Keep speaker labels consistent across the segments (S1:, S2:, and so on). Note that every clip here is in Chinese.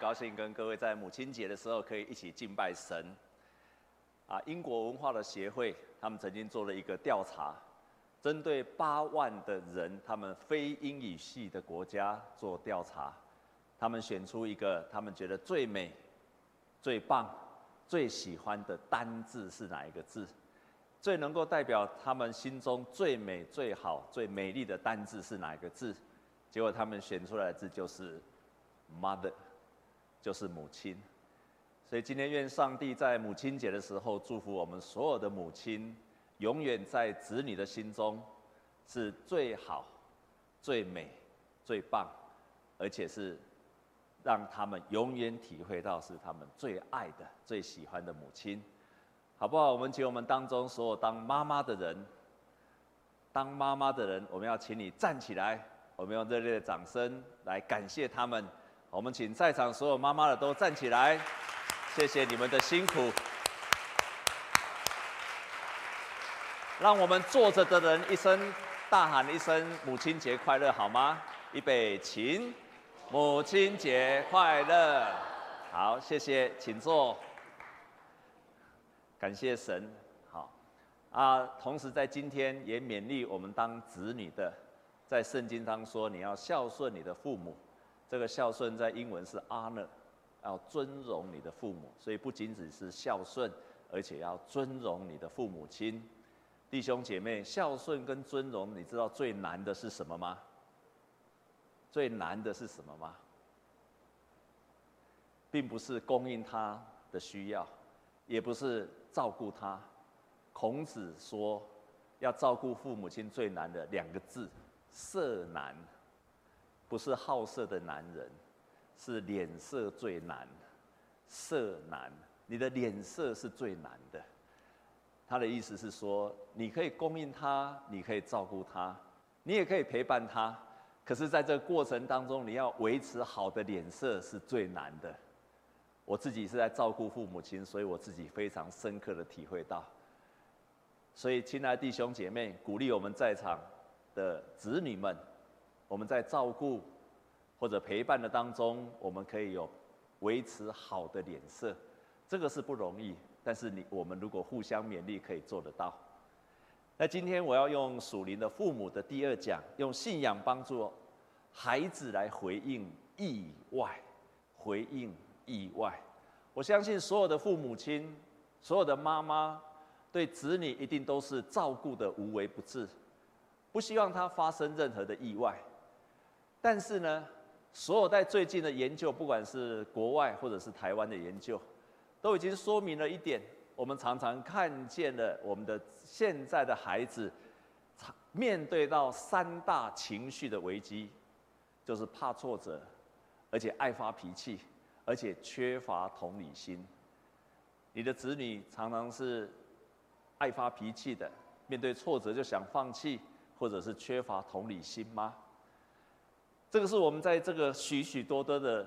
S1: 高兴跟各位在母亲节的时候可以一起敬拜神。啊，英国文化的协会他们曾经做了一个调查，针对八万的人，他们非英语系的国家做调查，他们选出一个他们觉得最美、最棒、最喜欢的单字是哪一个字？最能够代表他们心中最美、最好、最美丽的单字是哪一个字？结果他们选出来的字就是 “mother”，就是母亲。所以今天愿上帝在母亲节的时候祝福我们所有的母亲，永远在子女的心中是最好、最美、最棒，而且是让他们永远体会到是他们最爱的、最喜欢的母亲。好不好？我们请我们当中所有当妈妈的人，当妈妈的人，我们要请你站起来，我们用热烈的掌声来感谢他们。我们请在场所有妈妈的都站起来，谢谢你们的辛苦。让我们坐着的人一声大喊一声“母亲节快乐”好吗？预备，请，母亲节快乐。好，谢谢，请坐。感谢神，好啊！同时在今天也勉励我们当子女的，在圣经当中说你要孝顺你的父母，这个孝顺在英文是 honor，要尊荣你的父母，所以不仅仅是孝顺，而且要尊荣你的父母亲。弟兄姐妹，孝顺跟尊荣，你知道最难的是什么吗？最难的是什么吗？并不是供应他的需要，也不是。照顾他，孔子说，要照顾父母亲最难的两个字，色难，不是好色的男人，是脸色最难，色难，你的脸色是最难的。他的意思是说，你可以供应他，你可以照顾他，你也可以陪伴他，可是在这个过程当中，你要维持好的脸色是最难的。我自己是在照顾父母亲，所以我自己非常深刻的体会到。所以，亲爱的弟兄姐妹，鼓励我们在场的子女们，我们在照顾或者陪伴的当中，我们可以有维持好的脸色，这个是不容易。但是你我们如果互相勉励，可以做得到。那今天我要用属灵的父母的第二讲，用信仰帮助孩子来回应意外，回应。意外，我相信所有的父母亲，所有的妈妈，对子女一定都是照顾得无微不至，不希望他发生任何的意外。但是呢，所有在最近的研究，不管是国外或者是台湾的研究，都已经说明了一点：我们常常看见了我们的现在的孩子，面对到三大情绪的危机，就是怕挫折，而且爱发脾气。而且缺乏同理心，你的子女常常是爱发脾气的，面对挫折就想放弃，或者是缺乏同理心吗？这个是我们在这个许许多多的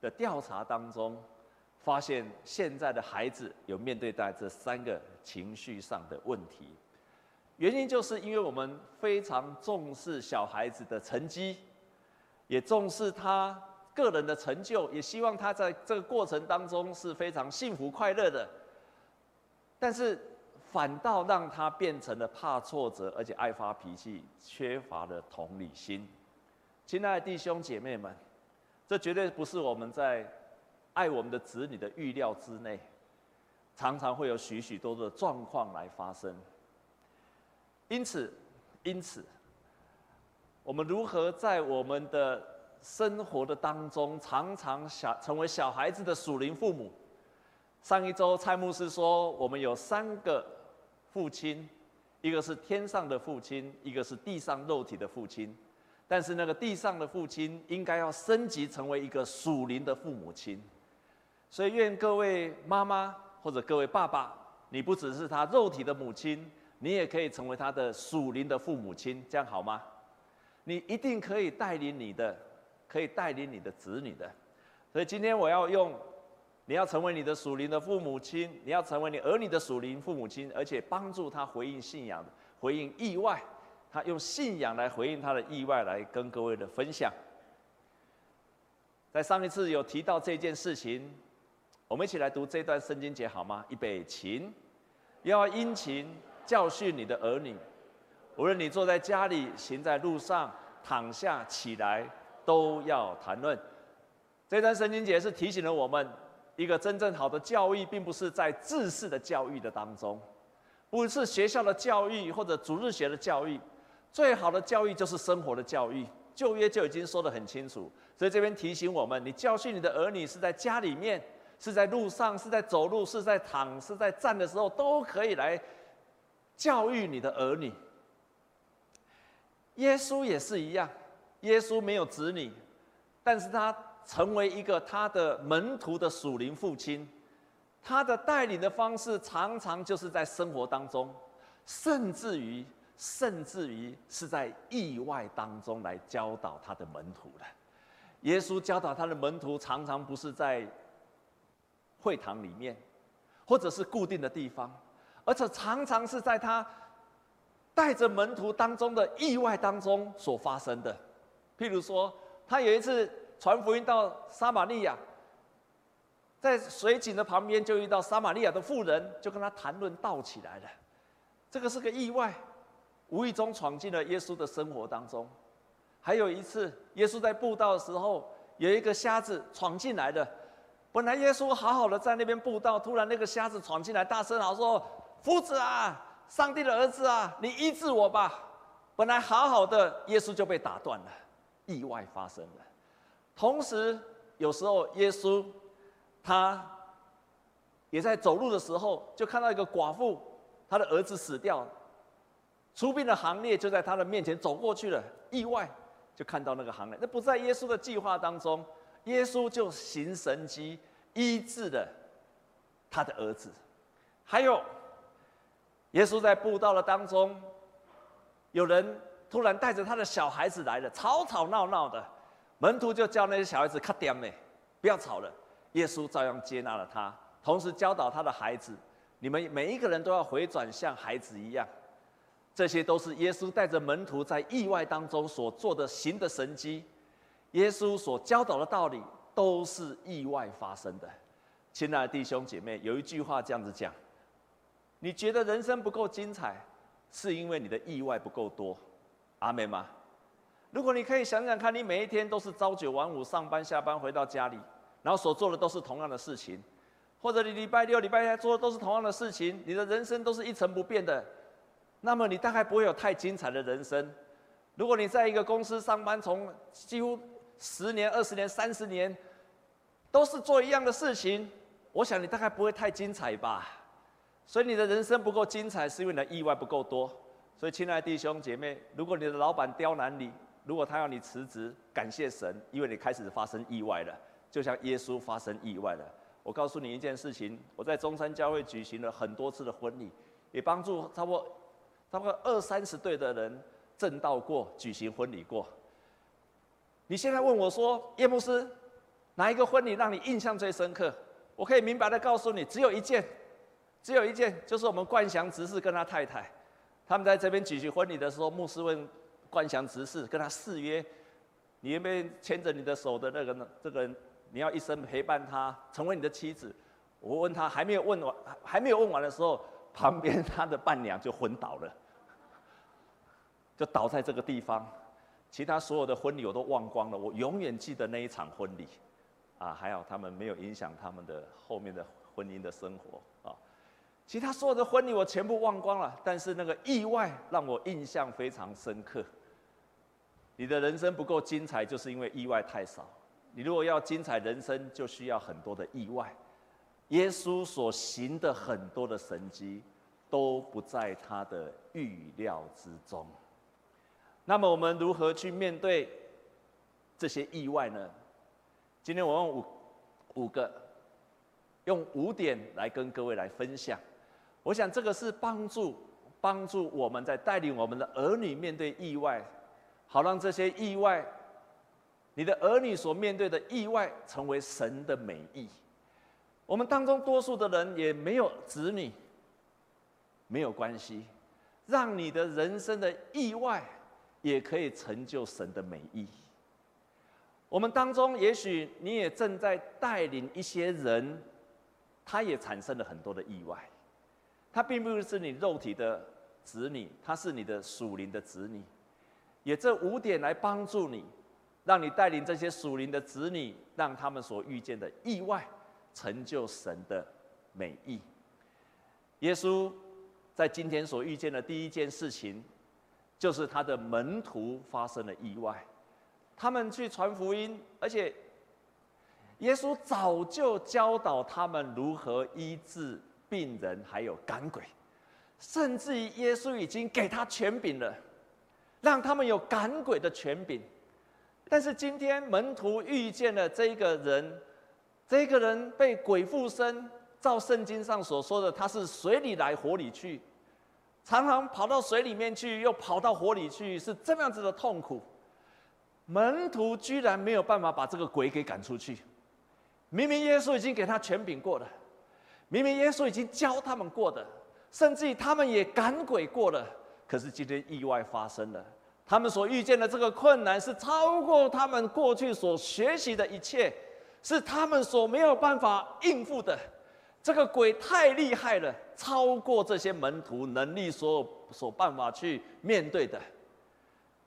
S1: 的调查当中，发现现在的孩子有面对到这三个情绪上的问题，原因就是因为我们非常重视小孩子的成绩，也重视他。个人的成就，也希望他在这个过程当中是非常幸福快乐的，但是反倒让他变成了怕挫折，而且爱发脾气，缺乏了同理心。亲爱的弟兄姐妹们，这绝对不是我们在爱我们的子女的预料之内，常常会有许许多多的状况来发生。因此，因此，我们如何在我们的生活的当中，常常小成为小孩子的属灵父母。上一周蔡牧师说，我们有三个父亲，一个是天上的父亲，一个是地上肉体的父亲。但是那个地上的父亲应该要升级成为一个属灵的父母亲。所以愿各位妈妈或者各位爸爸，你不只是他肉体的母亲，你也可以成为他的属灵的父母亲，这样好吗？你一定可以带领你的。可以带领你的子女的，所以今天我要用，你要成为你的属灵的父母亲，你要成为你儿女的属灵父母亲，而且帮助他回应信仰，回应意外，他用信仰来回应他的意外，来跟各位的分享。在上一次有提到这件事情，我们一起来读这段圣经节好吗？预备起，要殷勤教训你的儿女，无论你坐在家里，行在路上，躺下起来，都要谈论。这段圣经节是提醒了我们，一个真正好的教育，并不是在知识的教育的当中，不是学校的教育或者主日学的教育，最好的教育就是生活的教育。旧约就已经说得很清楚，所以这边提醒我们：你教训你的儿女，是在家里面，是在路上，是在走路，是在躺，是在站的时候，都可以来教育你的儿女。耶稣也是一样，耶稣没有子女，但是他成为一个他的门徒的属灵父亲，他的带领的方式常常就是在生活当中，甚至于。甚至于是在意外当中来教导他的门徒的。耶稣教导他的门徒，常常不是在会堂里面，或者是固定的地方，而且常常是在他带着门徒当中的意外当中所发生的。譬如说，他有一次传福音到撒玛利亚，在水井的旁边就遇到撒玛利亚的妇人，就跟他谈论道起来了。这个是个意外。无意中闯进了耶稣的生活当中，还有一次，耶稣在布道的时候，有一个瞎子闯进来的。本来耶稣好好的在那边布道，突然那个瞎子闯进来，大声喊说：“夫子啊，上帝的儿子啊，你医治我吧！”本来好好的，耶稣就被打断了，意外发生了。同时，有时候耶稣他也在走路的时候，就看到一个寡妇，她的儿子死掉了。出殡的行列就在他的面前走过去了，意外就看到那个行列，那不在耶稣的计划当中，耶稣就行神迹医治了他的儿子。还有，耶稣在布道的当中，有人突然带着他的小孩子来了，吵吵闹闹的，门徒就叫那些小孩子卡点呢，不要吵了。耶稣照样接纳了他，同时教导他的孩子，你们每一个人都要回转像孩子一样。这些都是耶稣带着门徒在意外当中所做的行的神迹，耶稣所教导的道理都是意外发生的。亲爱的弟兄姐妹，有一句话这样子讲：你觉得人生不够精彩，是因为你的意外不够多。阿门吗？如果你可以想想看，你每一天都是朝九晚五上班下班回到家里，然后所做的都是同样的事情，或者你礼拜六礼拜天做的都是同样的事情，你的人生都是一成不变的。那么你大概不会有太精彩的人生。如果你在一个公司上班，从几乎十年、二十年、三十年，都是做一样的事情，我想你大概不会太精彩吧。所以你的人生不够精彩，是因为你的意外不够多。所以，亲爱的弟兄姐妹，如果你的老板刁难你，如果他要你辞职，感谢神，因为你开始发生意外了，就像耶稣发生意外了。我告诉你一件事情，我在中山教会举行了很多次的婚礼，也帮助差不多。差不多二三十对的人证道过，举行婚礼过。你现在问我说，叶牧师，哪一个婚礼让你印象最深刻？我可以明白的告诉你，只有一件，只有一件，就是我们冠祥执事跟他太太，他们在这边举行婚礼的时候，牧师问冠祥执事跟他誓约，你愿不愿意牵着你的手的那个呢？这个人你要一生陪伴他，成为你的妻子。我问他还没有问完，还没有问完的时候。旁边他的伴娘就昏倒了，就倒在这个地方。其他所有的婚礼我都忘光了，我永远记得那一场婚礼。啊，还好他们没有影响他们的后面的婚姻的生活啊。其他所有的婚礼我全部忘光了，但是那个意外让我印象非常深刻。你的人生不够精彩，就是因为意外太少。你如果要精彩人生，就需要很多的意外。耶稣所行的很多的神迹，都不在他的预料之中。那么我们如何去面对这些意外呢？今天我用五五个，用五点来跟各位来分享。我想这个是帮助帮助我们在带领我们的儿女面对意外，好让这些意外，你的儿女所面对的意外，成为神的美意。我们当中多数的人也没有子女，没有关系，让你的人生的意外也可以成就神的美意。我们当中，也许你也正在带领一些人，他也产生了很多的意外。他并不是你肉体的子女，他是你的属灵的子女。也这五点来帮助你，让你带领这些属灵的子女，让他们所遇见的意外，成就神的美意。耶稣在今天所遇见的第一件事情，就是他的门徒发生了意外。他们去传福音，而且耶稣早就教导他们如何医治病人，还有赶鬼，甚至于耶稣已经给他权柄了，让他们有赶鬼的权柄。但是今天门徒遇见了这个人，这个人被鬼附身，照圣经上所说的，他是水里来火里去，常常跑到水里面去，又跑到火里去，是这样子的痛苦。门徒居然没有办法把这个鬼给赶出去，明明耶稣已经给他权柄过了，明明耶稣已经教他们过的，甚至于他们也赶鬼过了，可是今天意外发生了，他们所遇见的这个困难是超过他们过去所学习的一切，是他们所没有办法应付的，这个鬼太厉害了，超过这些门徒能力所所办法去面对的。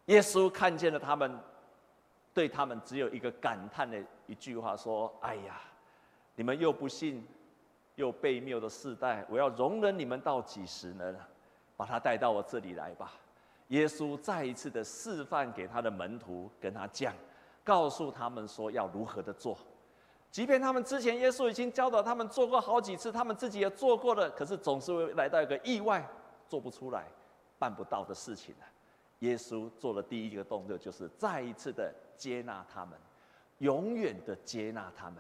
S1: 耶稣看见了他们。对他们只有一个感叹的一句话说：“哎呀，你们又不信，又悖谬的世代，我要容忍你们到几时呢？把他带到我这里来吧。”耶稣再一次的示范给他的门徒，跟他讲，告诉他们说要如何的做。即便他们之前耶稣已经教导他们做过好几次，他们自己也做过了，可是总是会来到一个意外，做不出来、办不到的事情呢。耶稣做的第一个动作，就是再一次的接纳他们，永远的接纳他们，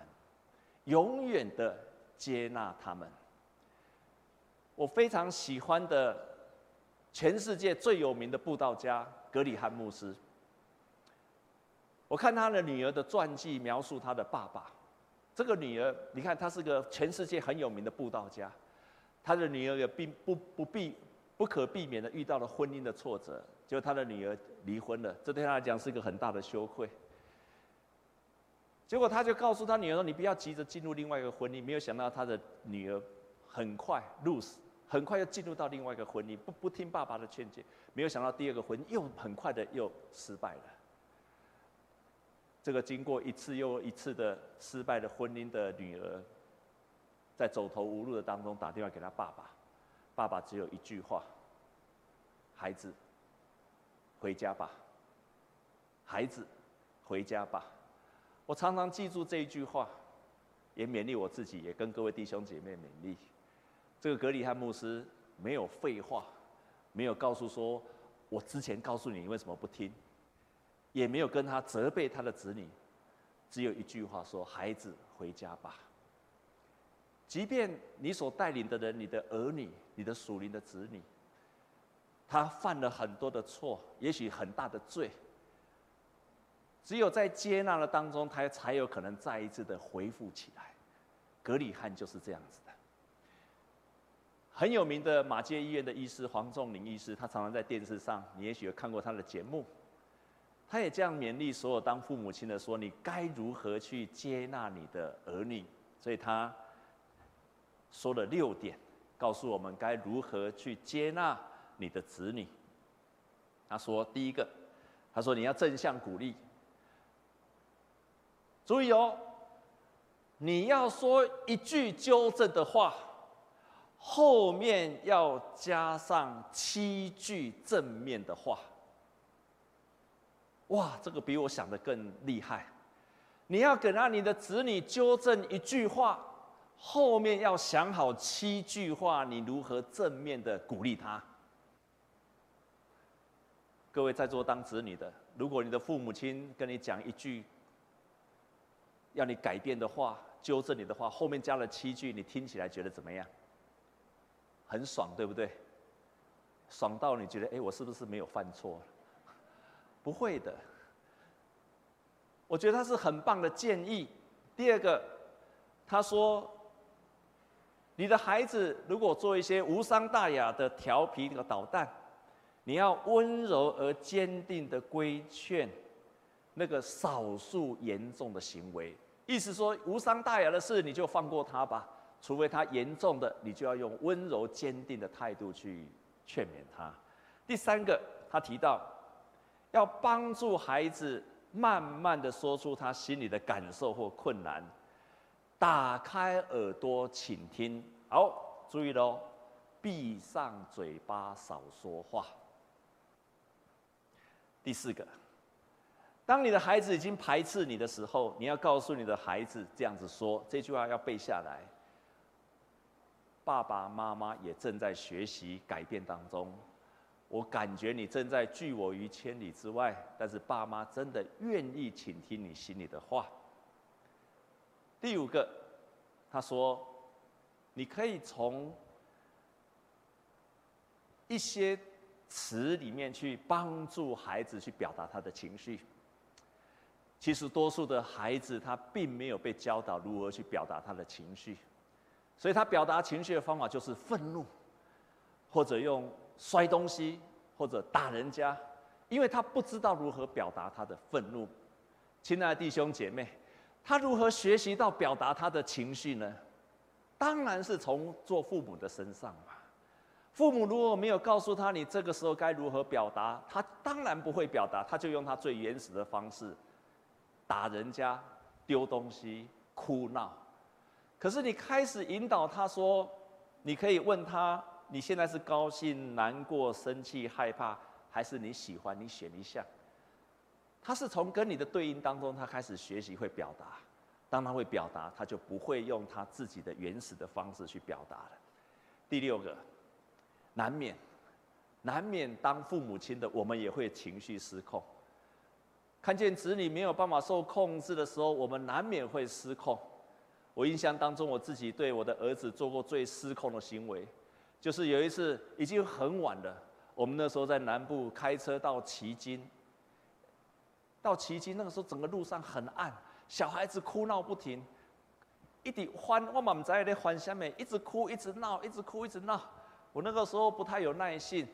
S1: 永远的接纳他们。我非常喜欢的，全世界最有名的布道家格里汉牧师。我看他的女儿的传记，描述他的爸爸。这个女儿，你看，她是个全世界很有名的布道家。她的女儿也并不不必不可避免的遇到了婚姻的挫折。就她的女儿离婚了，这对她来讲是一个很大的羞愧。结果他就告诉他女儿说：“你不要急着进入另外一个婚姻。”没有想到他的女儿很快 lose，很快又进入到另外一个婚姻，不不听爸爸的劝诫。没有想到第二个婚姻又很快的又失败了。这个经过一次又一次的失败的婚姻的女儿，在走投无路的当中打电话给他爸爸，爸爸只有一句话：“孩子。”回家吧，孩子，回家吧。我常常记住这一句话，也勉励我自己，也跟各位弟兄姐妹勉励。这个格里汉牧师没有废话，没有告诉说，我之前告诉你，你为什么不听，也没有跟他责备他的子女，只有一句话说：孩子，回家吧。即便你所带领的人，你的儿女，你的属灵的子女。他犯了很多的错，也许很大的罪。只有在接纳的当中，他才有可能再一次的恢复起来。格里汉就是这样子的。很有名的马偕医院的医师黄仲林医师，他常常在电视上，你也许有看过他的节目。他也这样勉励所有当父母亲的说：“你该如何去接纳你的儿女？”所以他说了六点，告诉我们该如何去接纳。你的子女，他说：“第一个，他说你要正向鼓励。注意哦，你要说一句纠正的话，后面要加上七句正面的话。哇，这个比我想的更厉害。你要给让你的子女纠正一句话，后面要想好七句话，你如何正面的鼓励他。”各位在座当子女的，如果你的父母亲跟你讲一句要你改变的话、纠正你的话，后面加了七句，你听起来觉得怎么样？很爽，对不对？爽到你觉得，哎，我是不是没有犯错？不会的。我觉得他是很棒的建议。第二个，他说，你的孩子如果做一些无伤大雅的调皮那个捣蛋。你要温柔而坚定的规劝，那个少数严重的行为。意思说无伤大雅的事，你就放过他吧。除非他严重的，你就要用温柔坚定的态度去劝勉他。第三个，他提到要帮助孩子慢慢的说出他心里的感受或困难，打开耳朵倾听。好，注意喽，闭上嘴巴少说话。第四个，当你的孩子已经排斥你的时候，你要告诉你的孩子这样子说，这句话要背下来。爸爸妈妈也正在学习改变当中，我感觉你正在拒我于千里之外，但是爸妈真的愿意倾听你心里的话。第五个，他说，你可以从一些词里面去帮助孩子去表达他的情绪。其实多数的孩子他并没有被教导如何去表达他的情绪。所以他表达情绪的方法就是愤怒，或者用摔东西，或者打人家，因为他不知道如何表达他的愤怒。亲爱的弟兄姐妹，他如何学习到表达他的情绪呢？当然是从做父母的身上嘛。父母如果没有告诉他你这个时候该如何表达，他当然不会表达，他就用他最原始的方式，打人家、丢东西、哭闹。可是你开始引导他说，你可以问他，你现在是高兴、难过、生气、害怕，还是你喜欢？你选一项。他是从跟你的对应当中，他开始学习会表达。当他会表达，他就不会用他自己的原始的方式去表达了。第六个，难免，难免当父母亲的我们也会情绪失控。看见子女没有办法受控制的时候，我们难免会失控。我印象当中，我自己对我的儿子做过最失控的行为，就是有一次已经很晚了，我们那时候在南部开车到旗津，到旗津那个时候整个路上很暗，小孩子哭闹不停，一直欢，我满在那欢下面一直哭一直闹，一直哭一直闹，我那个时候不太有耐性，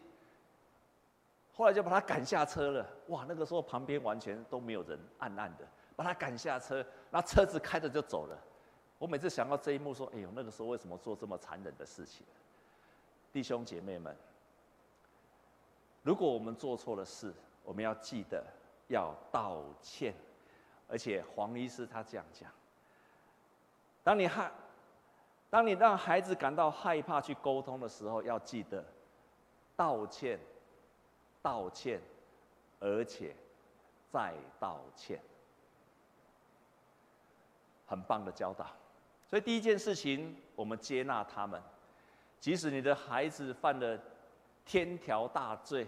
S1: 后来就把他赶下车了。哇，那个时候旁边完全都没有人，暗暗的，把他赶下车，那车子开着就走了。我每次想到这一幕，说：“哎呦，那个时候为什么做这么残忍的事情？”弟兄姐妹们，如果我们做错了事，我们要记得要道歉。而且黄医师他这样讲：当你害，当你让孩子感到害怕去沟通的时候，要记得道歉，道歉，而且再道歉。很棒的教导。所以第一件事情，我们接纳他们，即使你的孩子犯了天条大罪，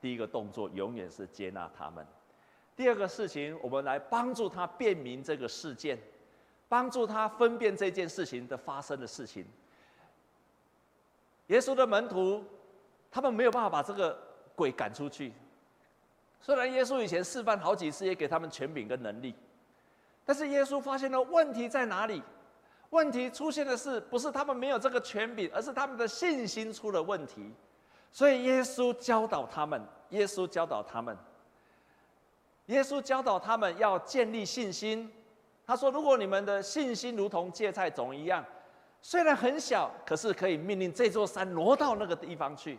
S1: 第一个动作永远是接纳他们。第二个事情，我们来帮助他辨明这个事件，帮助他分辨这件事情的发生的事情。耶稣的门徒，他们没有办法把这个鬼赶出去，虽然耶稣以前示范好几次，也给他们权柄跟能力，但是耶稣发现了问题在哪里？问题出现的是，不是他们没有这个权柄，而是他们的信心出了问题。所以耶稣教导他们，耶稣教导他们，耶稣教导他们要建立信心。他说：“如果你们的信心如同芥菜种一样，虽然很小，可是可以命令这座山挪到那个地方去。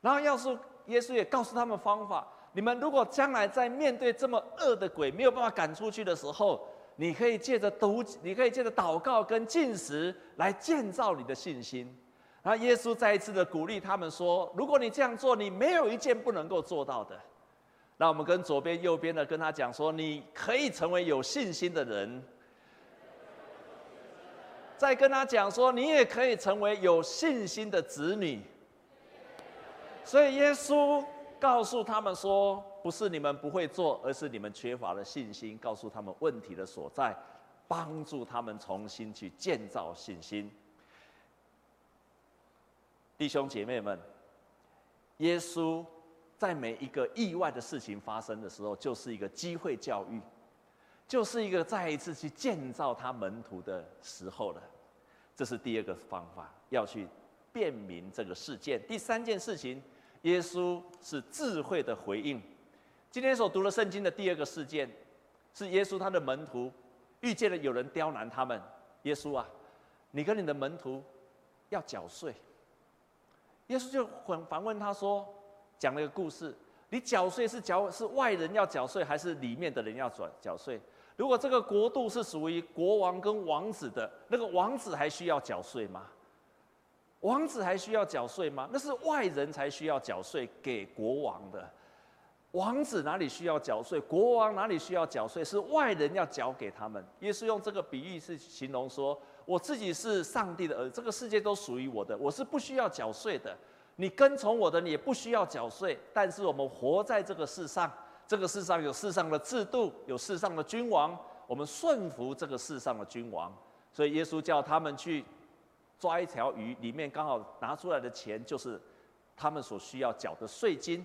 S1: 然后，要是耶稣也告诉他们方法：你们如果将来在面对这么恶的鬼没有办法赶出去的时候。”你可以借着读，你可以借着祷告跟进食来建造你的信心。然后耶稣再一次的鼓励他们说：“如果你这样做，你没有一件不能够做到的。”那我们跟左边、右边的跟他讲说：“你可以成为有信心的人。”再跟他讲说：“你也可以成为有信心的子女。”所以耶稣告诉他们说。不是你们不会做，而是你们缺乏了信心。告诉他们问题的所在，帮助他们重新去建造信心。弟兄姐妹们，耶稣在每一个意外的事情发生的时候，就是一个机会教育，就是一个再一次去建造他门徒的时候了。这是第二个方法，要去辨明这个事件。第三件事情，耶稣是智慧的回应。今天所读的圣经的第二个事件，是耶稣他的门徒遇见了有人刁难他们。耶稣啊，你跟你的门徒要缴税。耶稣就反反问他说，讲了一个故事：你缴税是缴是外人要缴税，还是里面的人要缴缴税？如果这个国度是属于国王跟王子的，那个王子还需要缴税吗？王子还需要缴税吗？那是外人才需要缴税给国王的。王子哪里需要缴税？国王哪里需要缴税？是外人要缴给他们。耶稣用这个比喻是形容说：我自己是上帝的儿子，这个世界都属于我的，我是不需要缴税的。你跟从我的，你也不需要缴税。但是我们活在这个世上，这个世上有世上的制度，有世上的君王，我们顺服这个世上的君王。所以耶稣叫他们去。抓一条鱼，里面刚好拿出来的钱就是他们所需要缴的税金。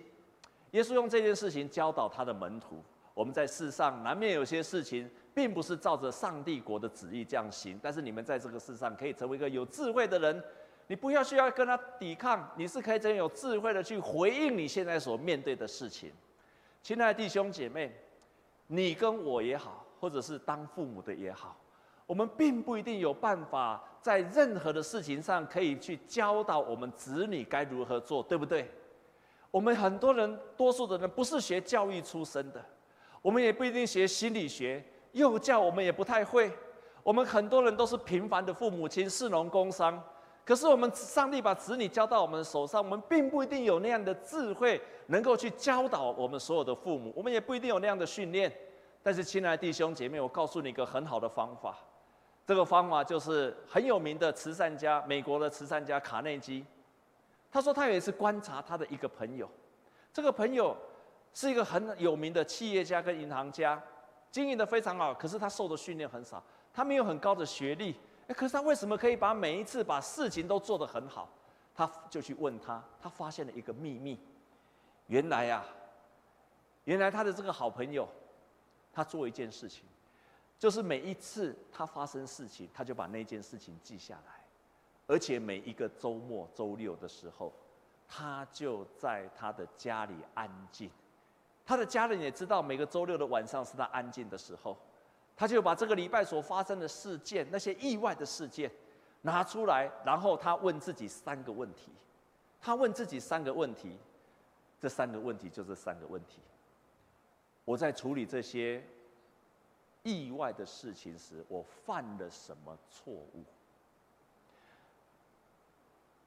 S1: 耶稣用这件事情教导他的门徒：我们在世上难免有些事情，并不是照着上帝国的旨意这样行。但是你们在这个世上可以成为一个有智慧的人，你不要需要跟他抵抗，你是可以真有智慧的去回应你现在所面对的事情。亲爱的弟兄姐妹，你跟我也好，或者是当父母的也好。我们并不一定有办法在任何的事情上可以去教导我们子女该如何做，对不对？我们很多人，多数的人不是学教育出身的，我们也不一定学心理学、幼教，我们也不太会。我们很多人都是平凡的父母亲，士农工商。可是我们上帝把子女交到我们手上，我们并不一定有那样的智慧，能够去教导我们所有的父母。我们也不一定有那样的训练。但是，亲爱的弟兄姐妹，我告诉你一个很好的方法。这个方法就是很有名的慈善家，美国的慈善家卡内基。他说他有一次观察他的一个朋友，这个朋友是一个很有名的企业家跟银行家，经营的非常好。可是他受的训练很少，他没有很高的学历。哎，可是他为什么可以把每一次把事情都做得很好？他就去问他，他发现了一个秘密。原来啊，原来他的这个好朋友，他做一件事情。就是每一次他发生事情，他就把那件事情记下来，而且每一个周末、周六的时候，他就在他的家里安静。他的家人也知道，每个周六的晚上是他安静的时候，他就把这个礼拜所发生的事件、那些意外的事件拿出来，然后他问自己三个问题。他问自己三个问题，这三个问题就这三个问题。我在处理这些。意外的事情时，我犯了什么错误？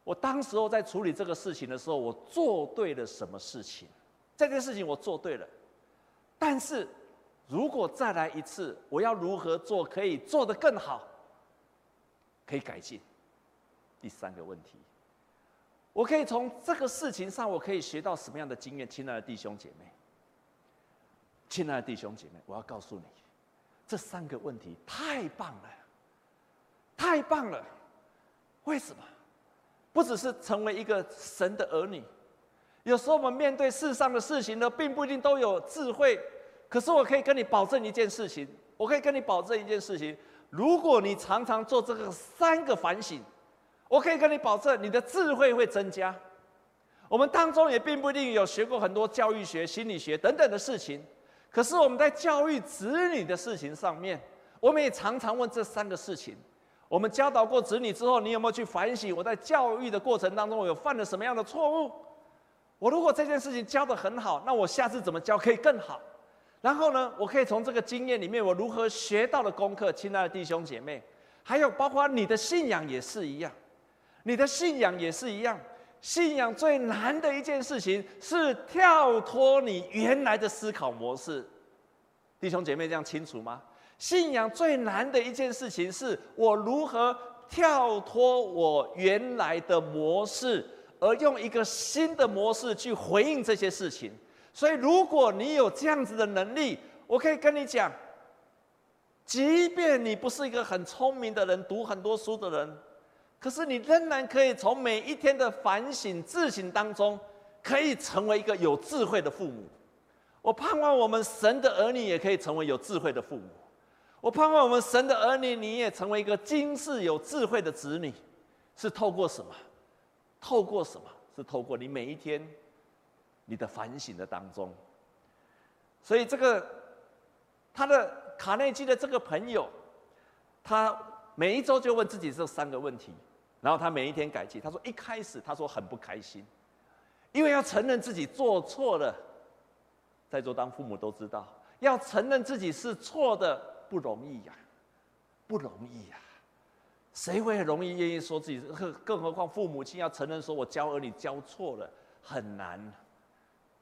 S1: 我当时候在处理这个事情的时候，我做对了什么事情？这件事情我做对了，但是如果再来一次，我要如何做可以做得更好？可以改进。第三个问题，我可以从这个事情上，我可以学到什么样的经验？亲爱的弟兄姐妹，亲爱的弟兄姐妹，我要告诉你。这三个问题太棒了，太棒了！为什么？不只是成为一个神的儿女，有时候我们面对世上的事情呢，并不一定都有智慧。可是我可以跟你保证一件事情，我可以跟你保证一件事情：如果你常常做这个三个反省，我可以跟你保证，你的智慧会增加。我们当中也并不一定有学过很多教育学、心理学等等的事情。可是我们在教育子女的事情上面，我们也常常问这三个事情：我们教导过子女之后，你有没有去反省？我在教育的过程当中，我有犯了什么样的错误？我如果这件事情教得很好，那我下次怎么教可以更好？然后呢，我可以从这个经验里面，我如何学到的功课？亲爱的弟兄姐妹，还有包括你的信仰也是一样，你的信仰也是一样。信仰最难的一件事情是跳脱你原来的思考模式，弟兄姐妹这样清楚吗？信仰最难的一件事情是我如何跳脱我原来的模式，而用一个新的模式去回应这些事情。所以，如果你有这样子的能力，我可以跟你讲，即便你不是一个很聪明的人，读很多书的人。可是你仍然可以从每一天的反省自省当中，可以成为一个有智慧的父母。我盼望我们神的儿女也可以成为有智慧的父母。我盼望我们神的儿女，你也成为一个今世有智慧的子女。是透过什么？透过什么？是透过你每一天你的反省的当中。所以这个他的卡内基的这个朋友，他每一周就问自己这三个问题，然后他每一天改进。他说一开始他说很不开心，因为要承认自己做错了，在座当父母都知道，要承认自己是错的不容易呀，不容易呀。谁会容易愿意说自己？更更何况父母亲要承认说，我教儿女教错了，很难，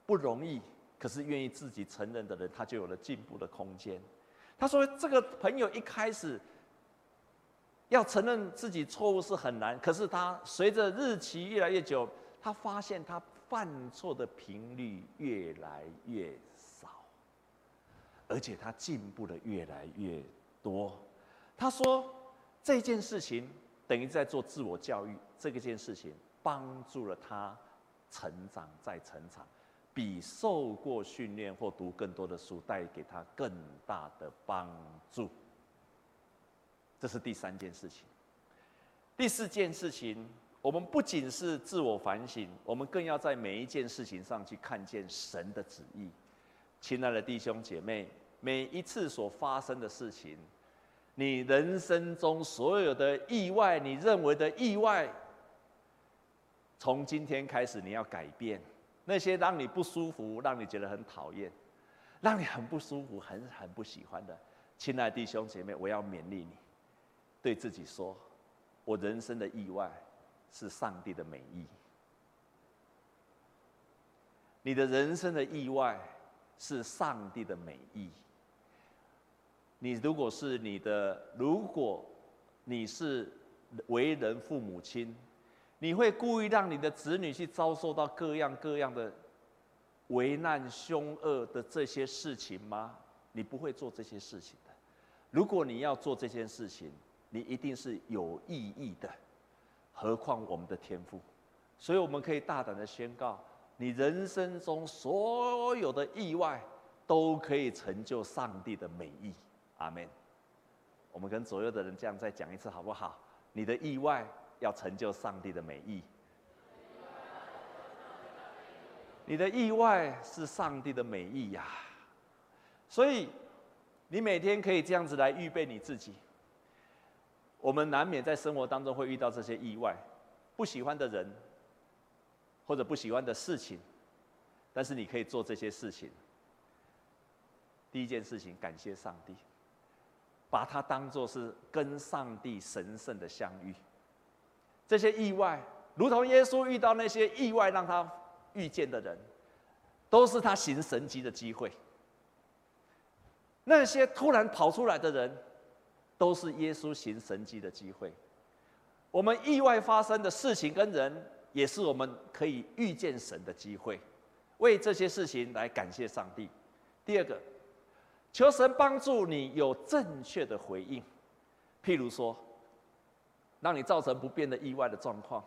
S1: 不容易。可是愿意自己承认的人，他就有了进步的空间。他说，这个朋友一开始要承认自己错误是很难，可是他随着日期越来越久，他发现他犯错的频率越来越少，而且他进步的越来越多。他说。这件事情等于在做自我教育，这个件事情帮助了他成长再成长，比受过训练或读更多的书带给他更大的帮助。这是第三件事情。第四件事情，我们不仅是自我反省，我们更要在每一件事情上去看见神的旨意。亲爱的弟兄姐妹，每一次所发生的事情。你人生中所有的意外，你认为的意外，从今天开始你要改变那些让你不舒服、让你觉得很讨厌、让你很不舒服、很很不喜欢的，亲爱的弟兄姐妹，我要勉励你，对自己说：我人生的意外是上帝的美意。你的人生的意外是上帝的美意。你如果是你的，如果你是为人父母亲，你会故意让你的子女去遭受到各样各样的危难、凶恶的这些事情吗？你不会做这些事情的。如果你要做这件事情，你一定是有意义的。何况我们的天赋，所以我们可以大胆的宣告：你人生中所有的意外，都可以成就上帝的美意。阿门。我们跟左右的人这样再讲一次好不好？你的意外要成就上帝的美意。你的意外是上帝的美意呀。所以，你每天可以这样子来预备你自己。我们难免在生活当中会遇到这些意外，不喜欢的人，或者不喜欢的事情，但是你可以做这些事情。第一件事情，感谢上帝。把它当作是跟上帝神圣的相遇，这些意外，如同耶稣遇到那些意外让他遇见的人，都是他行神迹的机会。那些突然跑出来的人，都是耶稣行神迹的机会。我们意外发生的事情跟人，也是我们可以遇见神的机会。为这些事情来感谢上帝。第二个。求神帮助你有正确的回应，譬如说，让你造成不便的意外的状况，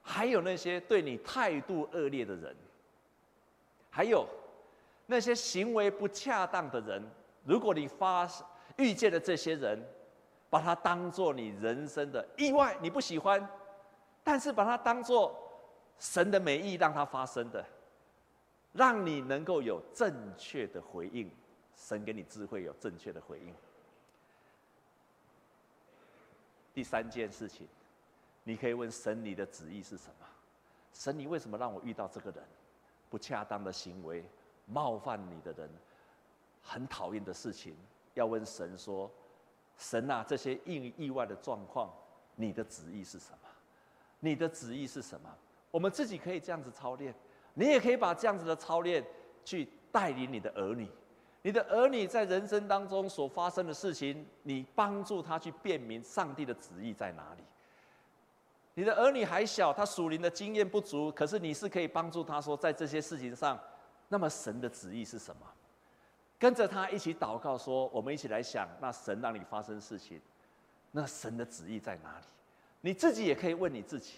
S1: 还有那些对你态度恶劣的人，还有那些行为不恰当的人，如果你发遇见了这些人，把它当做你人生的意外，你不喜欢，但是把它当做神的美意让它发生的，让你能够有正确的回应。神给你智慧，有正确的回应。第三件事情，你可以问神：你的旨意是什么？神，你为什么让我遇到这个人？不恰当的行为，冒犯你的人，很讨厌的事情，要问神说：神啊，这些意意外的状况，你的旨意是什么？你的旨意是什么？我们自己可以这样子操练，你也可以把这样子的操练去带领你的儿女。你的儿女在人生当中所发生的事情，你帮助他去辨明上帝的旨意在哪里。你的儿女还小，他属灵的经验不足，可是你是可以帮助他说，在这些事情上，那么神的旨意是什么？跟着他一起祷告说，我们一起来想，那神让你发生事情，那神的旨意在哪里？你自己也可以问你自己，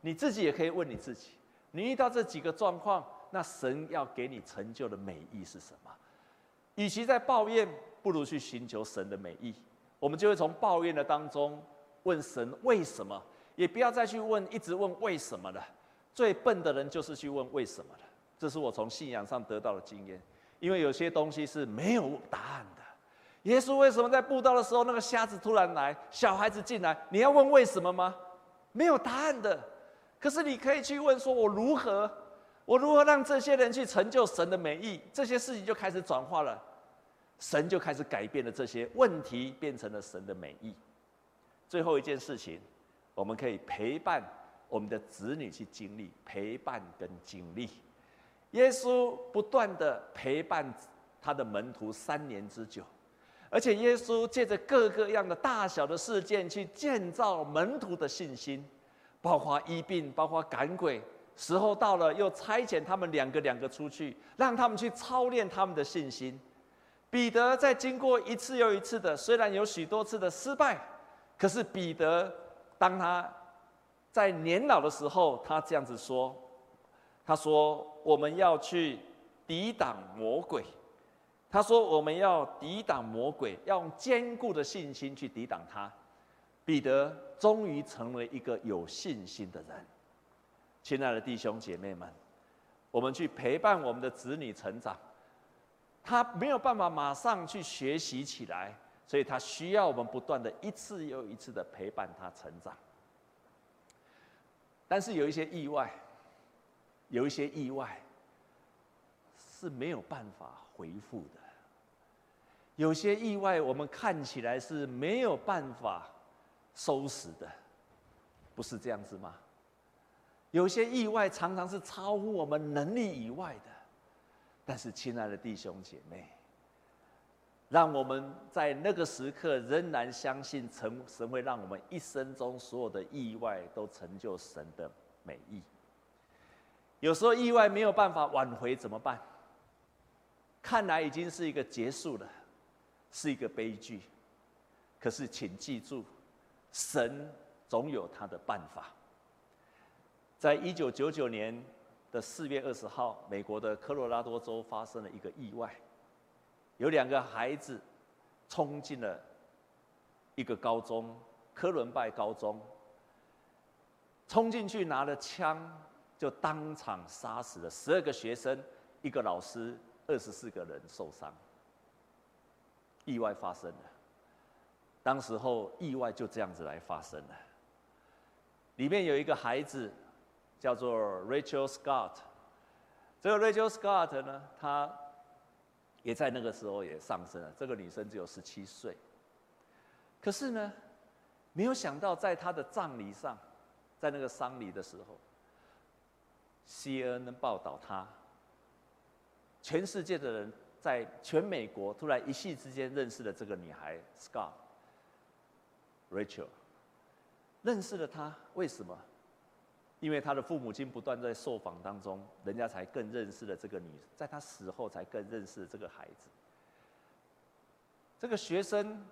S1: 你自己也可以问你自己，你遇到这几个状况，那神要给你成就的美意是什么？与其在抱怨，不如去寻求神的美意。我们就会从抱怨的当中问神为什么，也不要再去问，一直问为什么了。最笨的人就是去问为什么了。这是我从信仰上得到的经验。因为有些东西是没有答案的。耶稣为什么在布道的时候，那个瞎子突然来，小孩子进来，你要问为什么吗？没有答案的。可是你可以去问说，我如何，我如何让这些人去成就神的美意？这些事情就开始转化了，神就开始改变了这些问题，变成了神的美意。最后一件事情，我们可以陪伴我们的子女去经历陪伴跟经历。耶稣不断的陪伴他的门徒三年之久，而且耶稣借着各个样的大小的事件去建造门徒的信心，包括医病，包括赶鬼。时候到了，又差遣他们两个两个出去，让他们去操练他们的信心。彼得在经过一次又一次的，虽然有许多次的失败。可是彼得，当他在年老的时候，他这样子说：“他说我们要去抵挡魔鬼。他说我们要抵挡魔鬼，要用坚固的信心去抵挡他。”彼得终于成为一个有信心的人。亲爱的弟兄姐妹们，我们去陪伴我们的子女成长，他没有办法马上去学习起来。所以他需要我们不断的一次又一次的陪伴他成长，但是有一些意外，有一些意外是没有办法回复的，有些意外我们看起来是没有办法收拾的，不是这样子吗？有些意外常常是超乎我们能力以外的，但是亲爱的弟兄姐妹。让我们在那个时刻仍然相信，神神会让我们一生中所有的意外都成就神的美意。有时候意外没有办法挽回怎么办？看来已经是一个结束了，是一个悲剧。可是请记住，神总有他的办法。在一九九九年的四月二十号，美国的科罗拉多州发生了一个意外。有两个孩子冲进了一个高中，科伦拜高中，冲进去拿了枪，就当场杀死了十二个学生，一个老师，二十四个人受伤。意外发生了，当时候意外就这样子来发生了。里面有一个孩子叫做 Rachel Scott，这个 Rachel Scott 呢，他。也在那个时候也上升了。这个女生只有十七岁，可是呢，没有想到在她的葬礼上，在那个丧礼的时候，CNN 报道她，全世界的人在全美国突然一夕之间认识了这个女孩 Scott Rachel，认识了她，为什么？因为他的父母亲不断在受访当中，人家才更认识了这个女，在他死后才更认识了这个孩子。这个学生，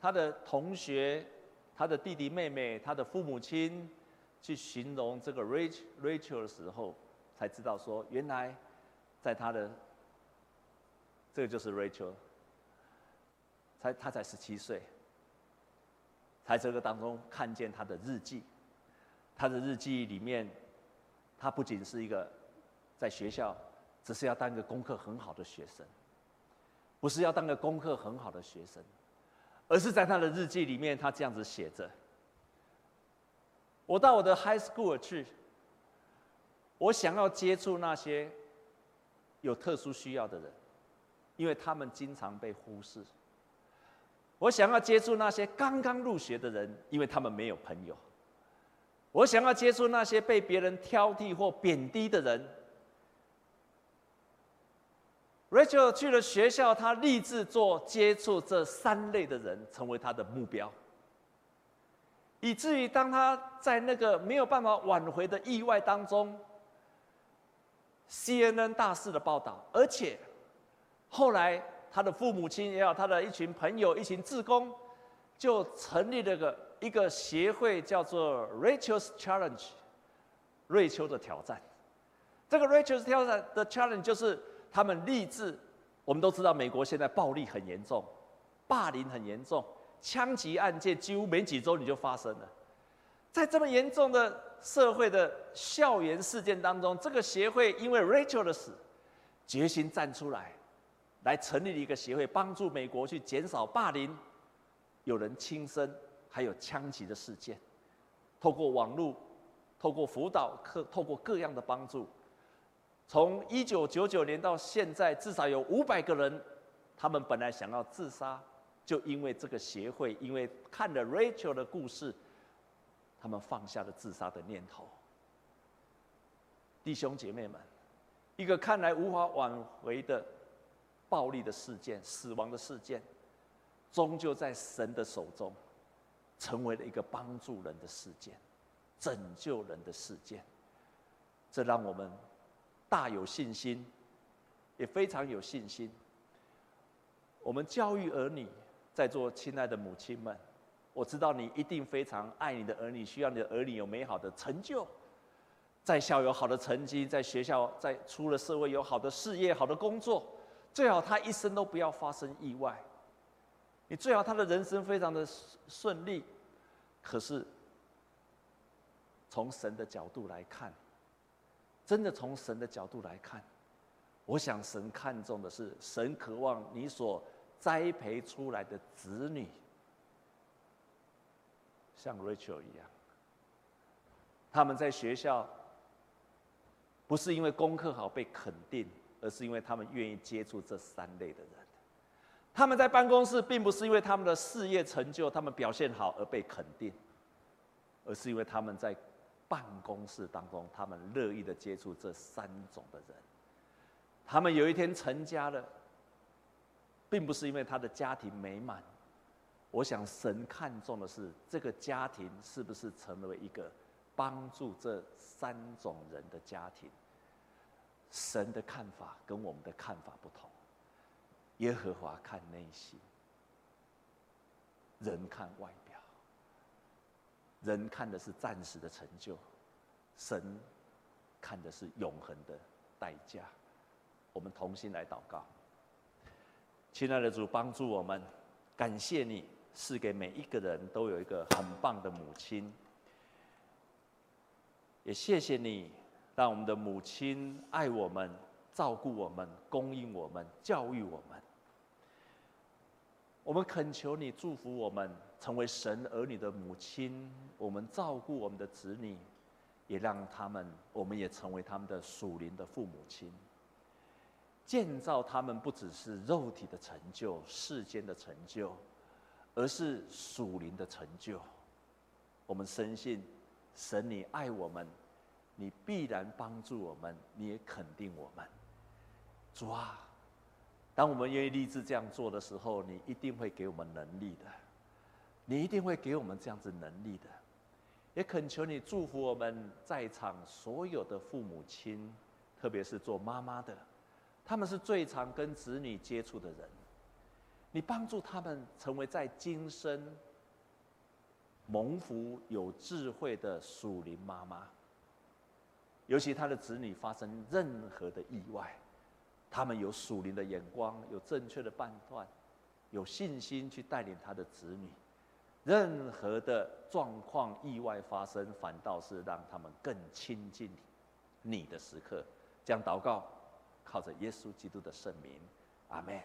S1: 他的同学、他的弟弟妹妹、他的父母亲，去形容这个 Rach Rachel 的时候，才知道说，原来在他的这个就是 Rachel，才他才十七岁，在这个当中看见他的日记。他的日记里面，他不仅是一个在学校只是要当个功课很好的学生，不是要当个功课很好的学生，而是在他的日记里面，他这样子写着：“我到我的 high school 去，我想要接触那些有特殊需要的人，因为他们经常被忽视。我想要接触那些刚刚入学的人，因为他们没有朋友。”我想要接触那些被别人挑剔或贬低的人。Rachel 去了学校，他立志做接触这三类的人，成为他的目标。以至于当他在那个没有办法挽回的意外当中，CNN 大肆的报道，而且后来他的父母亲也好，他的一群朋友、一群志工，就成立了个。一个协会叫做 Rachel's Challenge，瑞秋的挑战。这个 Rachel's 挑战的 challenge 就是他们立志。我们都知道，美国现在暴力很严重，霸凌很严重，枪击案件几乎没几周你就发生了。在这么严重的社会的校园事件当中，这个协会因为 Rachel 的死，决心站出来，来成立了一个协会，帮助美国去减少霸凌，有人轻生，还有枪击的事件。透过网络，透过辅导课，透过各样的帮助，从一九九九年到现在，至少有五百个人，他们本来想要自杀，就因为这个协会，因为看了 Rachel 的故事，他们放下了自杀的念头。弟兄姐妹们，一个看来无法挽回的暴力的事件、死亡的事件，终究在神的手中。成为了一个帮助人的事件，拯救人的事件，这让我们大有信心，也非常有信心。我们教育儿女，在座亲爱的母亲们，我知道你一定非常爱你的儿女，需要你的儿女有美好的成就，在校有好的成绩，在学校在出了社会有好的事业、好的工作，最好他一生都不要发生意外。你最好他的人生非常的顺利，可是从神的角度来看，真的从神的角度来看，我想神看重的是神渴望你所栽培出来的子女，像 Rachel 一样，他们在学校不是因为功课好被肯定，而是因为他们愿意接触这三类的人。他们在办公室，并不是因为他们的事业成就、他们表现好而被肯定，而是因为他们在办公室当中，他们乐意的接触这三种的人。他们有一天成家了，并不是因为他的家庭美满。我想神看重的是这个家庭是不是成为一个帮助这三种人的家庭。神的看法跟我们的看法不同。耶和华看内心，人看外表。人看的是暂时的成就，神看的是永恒的代价。我们同心来祷告，亲爱的主，帮助我们，感谢你赐给每一个人都有一个很棒的母亲，也谢谢你让我们的母亲爱我们、照顾我们、供应我们、教育我们。我们恳求你祝福我们成为神儿女的母亲，我们照顾我们的子女，也让他们，我们也成为他们的属灵的父母亲。建造他们不只是肉体的成就、世间的成就，而是属灵的成就。我们深信，神你爱我们，你必然帮助我们，你也肯定我们。主啊！当我们愿意立志这样做的时候，你一定会给我们能力的，你一定会给我们这样子能力的。也恳求你祝福我们在场所有的父母亲，特别是做妈妈的，他们是最常跟子女接触的人。你帮助他们成为在今生蒙福有智慧的属灵妈妈，尤其他的子女发生任何的意外。他们有属灵的眼光，有正确的判断，有信心去带领他的子女。任何的状况、意外发生，反倒是让他们更亲近你的时刻。这样祷告，靠着耶稣基督的圣名，阿门。